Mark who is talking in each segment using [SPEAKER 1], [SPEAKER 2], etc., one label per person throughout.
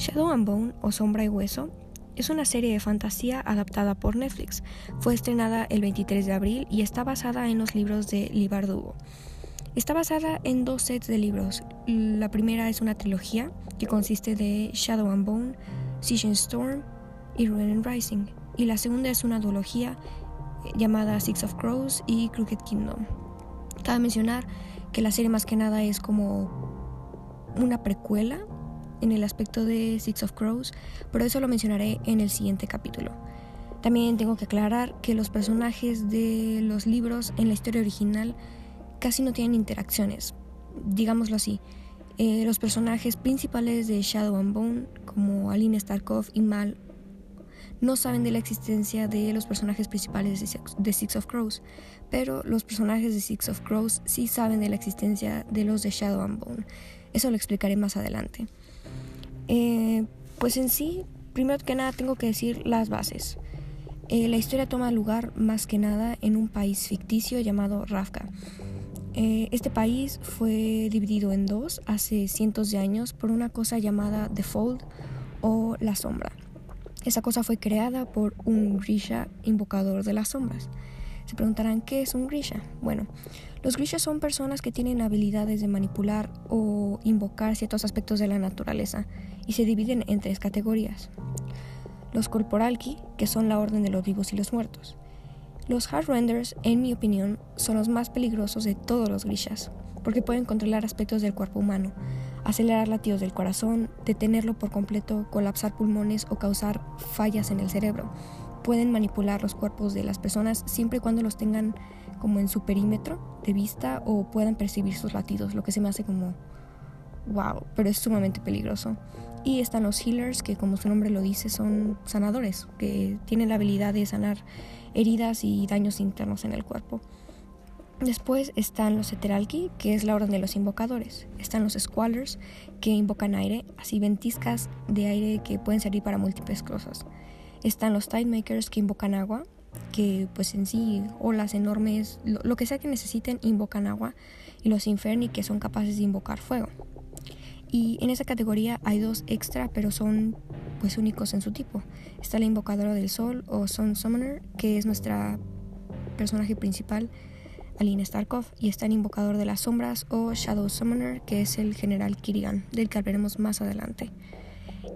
[SPEAKER 1] Shadow and Bone o Sombra y Hueso es una serie de fantasía adaptada por Netflix. Fue estrenada el 23 de abril y está basada en los libros de Lee Bardugo. Está basada en dos sets de libros. La primera es una trilogía que consiste de Shadow and Bone, Season Storm y Ruin Rising. Y la segunda es una duología eh, llamada Six of Crows y Crooked Kingdom. Cabe mencionar que la serie más que nada es como una precuela en el aspecto de Six of Crows, pero eso lo mencionaré en el siguiente capítulo. También tengo que aclarar que los personajes de los libros en la historia original casi no tienen interacciones, digámoslo así. Eh, los personajes principales de Shadow and Bone, como Aline Starkov y Mal, no saben de la existencia de los personajes principales de Six of Crows, pero los personajes de Six of Crows sí saben de la existencia de los de Shadow and Bone. Eso lo explicaré más adelante. Eh, pues en sí, primero que nada tengo que decir las bases. Eh, la historia toma lugar más que nada en un país ficticio llamado Ravka. Eh, este país fue dividido en dos hace cientos de años por una cosa llamada The Fold o la sombra. Esa cosa fue creada por un Grisha invocador de las sombras. Se preguntarán qué es un Grisha. Bueno, los Grishas son personas que tienen habilidades de manipular o invocar ciertos aspectos de la naturaleza y se dividen en tres categorías. Los Corporalki, que son la orden de los vivos y los muertos. Los Hardrenders, en mi opinión, son los más peligrosos de todos los Grishas, porque pueden controlar aspectos del cuerpo humano, acelerar latidos del corazón, detenerlo por completo, colapsar pulmones o causar fallas en el cerebro. Pueden manipular los cuerpos de las personas siempre y cuando los tengan como en su perímetro de vista o puedan percibir sus latidos, lo que se me hace como wow, pero es sumamente peligroso. Y están los healers, que como su nombre lo dice, son sanadores, que tienen la habilidad de sanar heridas y daños internos en el cuerpo. Después están los Eteralki, que es la orden de los invocadores. Están los Squallers, que invocan aire, así ventiscas de aire que pueden servir para múltiples cosas. Están los Tidemakers, que invocan agua, que pues en sí olas enormes, lo, que sea que necesiten, invocan agua, y los Inferni que son capaces de invocar fuego. Y en esa categoría hay dos extra, pero son pues únicos en su tipo. Está la invocadora del sol o Sun Summoner, que es nuestra personaje principal, Aline Starkov, y está el invocador de las sombras o Shadow Summoner, que es el general Kirigan, del que hablaremos más adelante.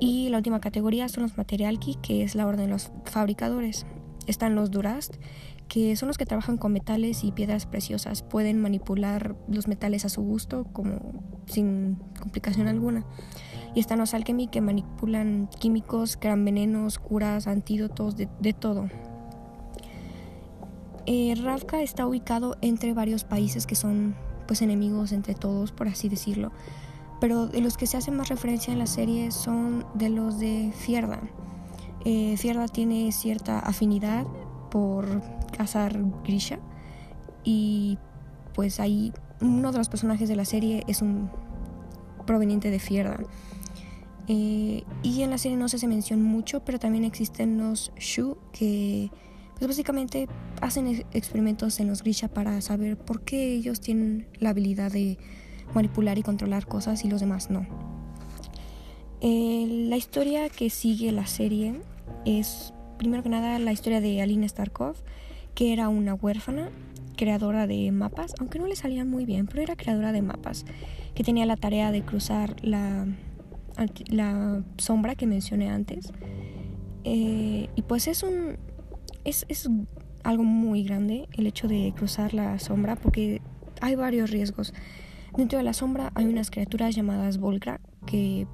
[SPEAKER 1] Y la última categoría son los Materialki, que es la orden de los fabricadores. Están los Durast, que son los que trabajan con metales y piedras preciosas. Pueden manipular los metales a su gusto como sin complicación alguna. Y están los Alchemy que manipulan químicos, crean venenos, curas, antídotos, de, todo. Eh, Ravka está ubicado entre varios países que son pues enemigos entre todos, por así decirlo. Pero de los que se hace más referencia en la serie son de los de Fierda. Eh, Fierda tiene cierta afinidad por cazar Grisha y pues ahí uno de los personajes de la serie es un proveniente de Fierda. Eh, y en la serie no se hace mención mucho, pero también existen los Shu que pues básicamente hacen experimentos en los Grisha para saber por qué ellos tienen la habilidad de manipular y controlar cosas y los demás no. Eh, la historia que sigue la serie es, primero que nada, la historia de Aline Starkov, que era una huérfana, creadora de mapas, aunque no le salían muy bien, pero era creadora de mapas, que tenía la tarea de cruzar la, la sombra que mencioné antes. Eh, y pues es un. Es, es algo muy grande el hecho de cruzar la sombra porque hay varios riesgos. Dentro de la sombra hay unas criaturas llamadas Volgra que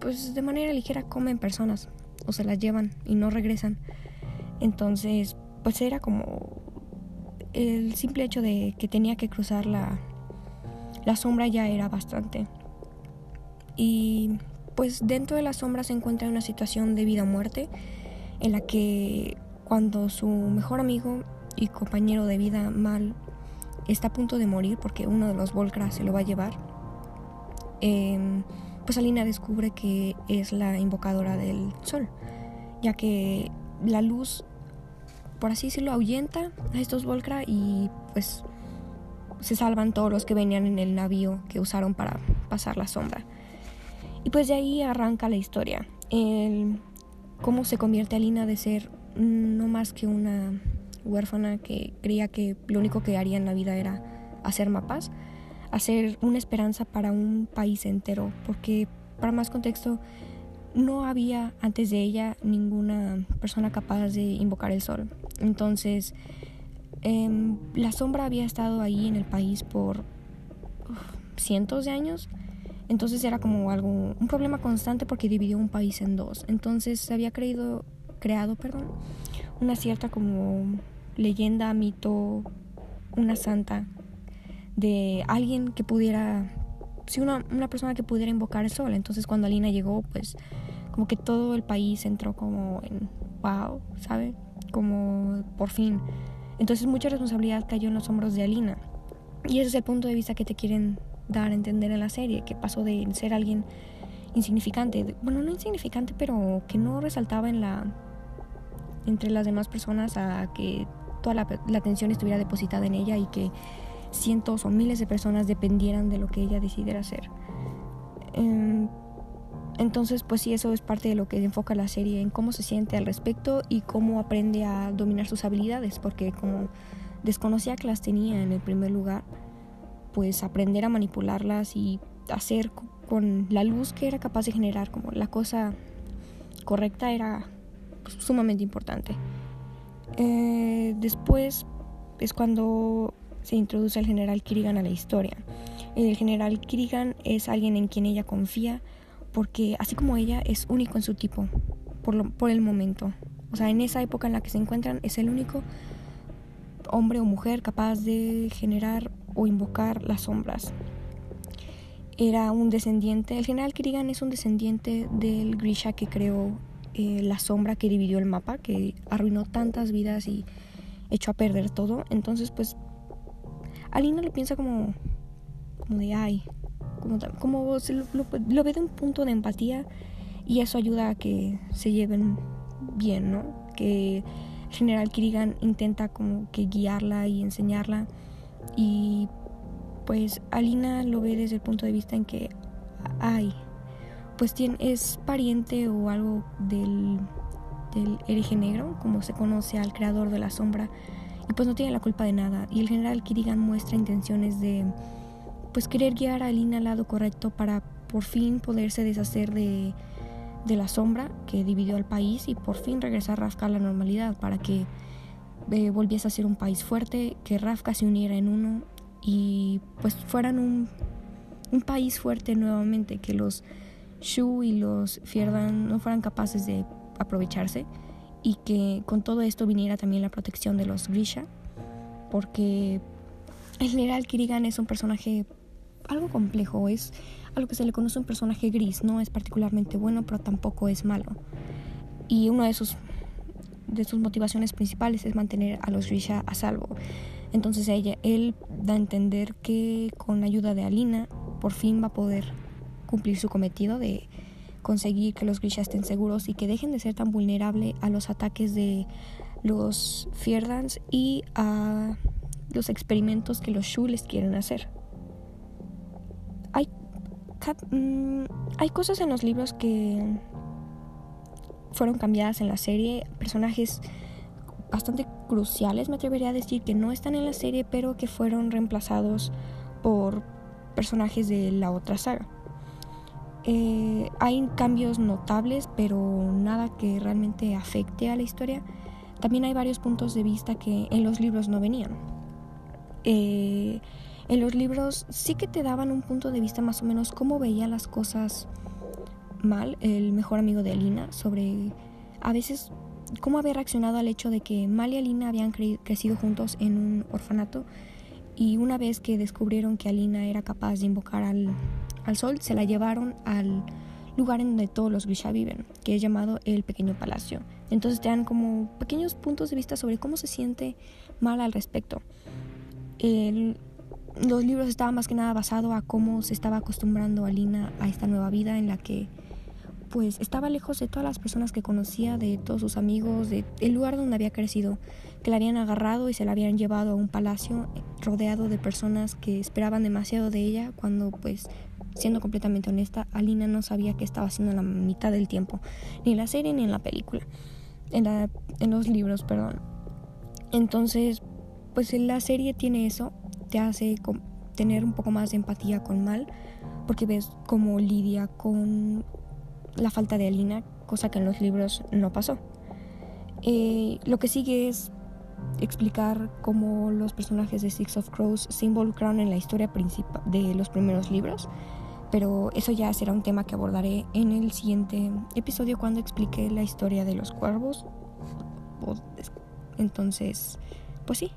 [SPEAKER 1] pues de manera ligera comen personas o se las llevan y no regresan. Entonces, pues era como el simple hecho de que tenía que cruzar la, la sombra ya era bastante. Y pues dentro de la sombra se encuentra una situación de vida o muerte en la que cuando su mejor amigo y compañero de vida mal está a punto de morir porque uno de los Volcras se lo va a llevar, eh, pues Alina descubre que es la invocadora del sol, ya que la luz, por así decirlo, ahuyenta a estos Volcra y pues se salvan todos los que venían en el navío que usaron para pasar la sombra. Y pues de ahí arranca la historia. El, cómo se convierte Alina de ser no más que una huérfana que creía que lo único que haría en la vida era hacer mapas, hacer una esperanza para un país entero, porque para más contexto, no había antes de ella ninguna persona capaz de invocar el sol. Entonces, em, la sombra había estado ahí en el país por cientos de años. Entonces era como algo, un problema constante porque dividió un país en dos. Entonces se había creído, creado, perdón, una cierta como leyenda, mito, una santa de alguien que pudiera, sí, una, una persona que pudiera invocar el sol. Entonces cuando Alina llegó, pues como que todo el país entró como en wow, ¿sabe? Como por fin. Entonces mucha responsabilidad cayó en los hombros de Alina. Y ese es el punto de vista que te quieren dar a entender en la serie, que pasó de ser alguien insignificante, bueno, no insignificante, pero que no resaltaba en la entre las demás personas a que toda la, atención estuviera depositada en ella y que cientos o miles de personas dependieran de lo que ella decidiera hacer. Em, entonces, pues sí, eso es parte de lo que enfoca la serie, en cómo se siente al respecto y cómo aprende a dominar sus habilidades, porque como desconocía que las tenía en el primer lugar, pues aprender a manipularlas y hacer con la luz que era capaz de generar como la cosa correcta era pues, sumamente importante. Eh, después es cuando se introduce el general Kirigan a la historia. El general Kirigan es alguien en quien ella confía, porque así como ella es único en su tipo por, por el momento. O sea, en esa época en la que se encuentran es el único hombre o mujer capaz de generar o invocar las sombras. Era un descendiente, el general Kirigan es un descendiente del Grisha que creó eh, la sombra que dividió el mapa, que arruinó tantas vidas y echó a perder todo. Entonces, pues, Alina lo piensa como, como de, ay, como, lo, ve de un punto de empatía y eso ayuda a que se lleven bien, ¿no? Que general Kirigan intenta como que guiarla y enseñarla y pues Alina lo ve desde el punto de vista en que ay, pues tiene, es pariente o algo del, del hereje negro, como se conoce al creador de la sombra, y pues no tiene la culpa de nada. Y el general Kirigan muestra intenciones de pues querer guiar a Alina al lado correcto para por fin poderse deshacer de, la sombra que dividió al país y por fin regresar Rafka a la normalidad para que eh, volviese a ser un país fuerte, que Rafka se uniera en uno y pues fueran un, un país fuerte nuevamente, que los Shu y los Fierdan no fueran capaces de aprovecharse y que con todo esto viniera también la protección de los Grisha, porque el general Kirigan es un personaje algo complejo, es a lo que se le conoce un personaje gris, no es particularmente bueno, pero tampoco es malo. Y una de sus, de sus motivaciones principales es mantener a los Grisha a salvo. Entonces ella, él da a entender que con la ayuda de Alina por fin va a poder cumplir su cometido de conseguir que los Grisha estén seguros y que dejen de ser tan vulnerables a los ataques de los Fierdans y a los experimentos que los Shu les quieren hacer. Mm, hay, cosas en los libros que fueron cambiadas en la serie, personajes bastante cruciales, me atrevería a decir, que no están en la serie, pero que fueron reemplazados por personajes de la otra saga. Eh, hay cambios notables, pero nada que realmente afecte a la historia. También hay varios puntos de vista que en los libros no venían. Eh, en los libros sí que te daban un punto de vista más o menos cómo veía las cosas mal el mejor amigo de Alina sobre a veces cómo había reaccionado al hecho de que Mal y Alina habían crecido juntos en un orfanato y una vez que descubrieron que Alina era capaz de invocar al, al sol, se la llevaron al lugar en donde todos los Grisha viven, que es llamado el Pequeño Palacio. Entonces te dan como pequeños puntos de vista sobre cómo se siente Mal al respecto. Los libros estaban más que nada basados a cómo se estaba acostumbrando Alina a esta nueva vida en la que pues estaba lejos de todas las personas que conocía, de todos sus amigos, de el lugar donde había crecido, que la habían agarrado y se la habían llevado a un palacio rodeado de personas que esperaban demasiado de ella cuando pues siendo completamente honesta, Alina no sabía qué estaba haciendo la mitad del tiempo, ni en la serie ni en la película, en, la, en los libros, perdón. Entonces, pues la serie tiene eso, te hace tener un poco más de empatía con Mal, porque ves cómo lidia con la falta de Alina, cosa que en los libros no pasó. Eh, lo que sigue es explicar cómo los personajes de Six of Crows se involucraron en la historia principal de los primeros libros, pero eso ya será un tema que abordaré en el siguiente episodio cuando explique la historia de los cuervos. Entonces, pues sí,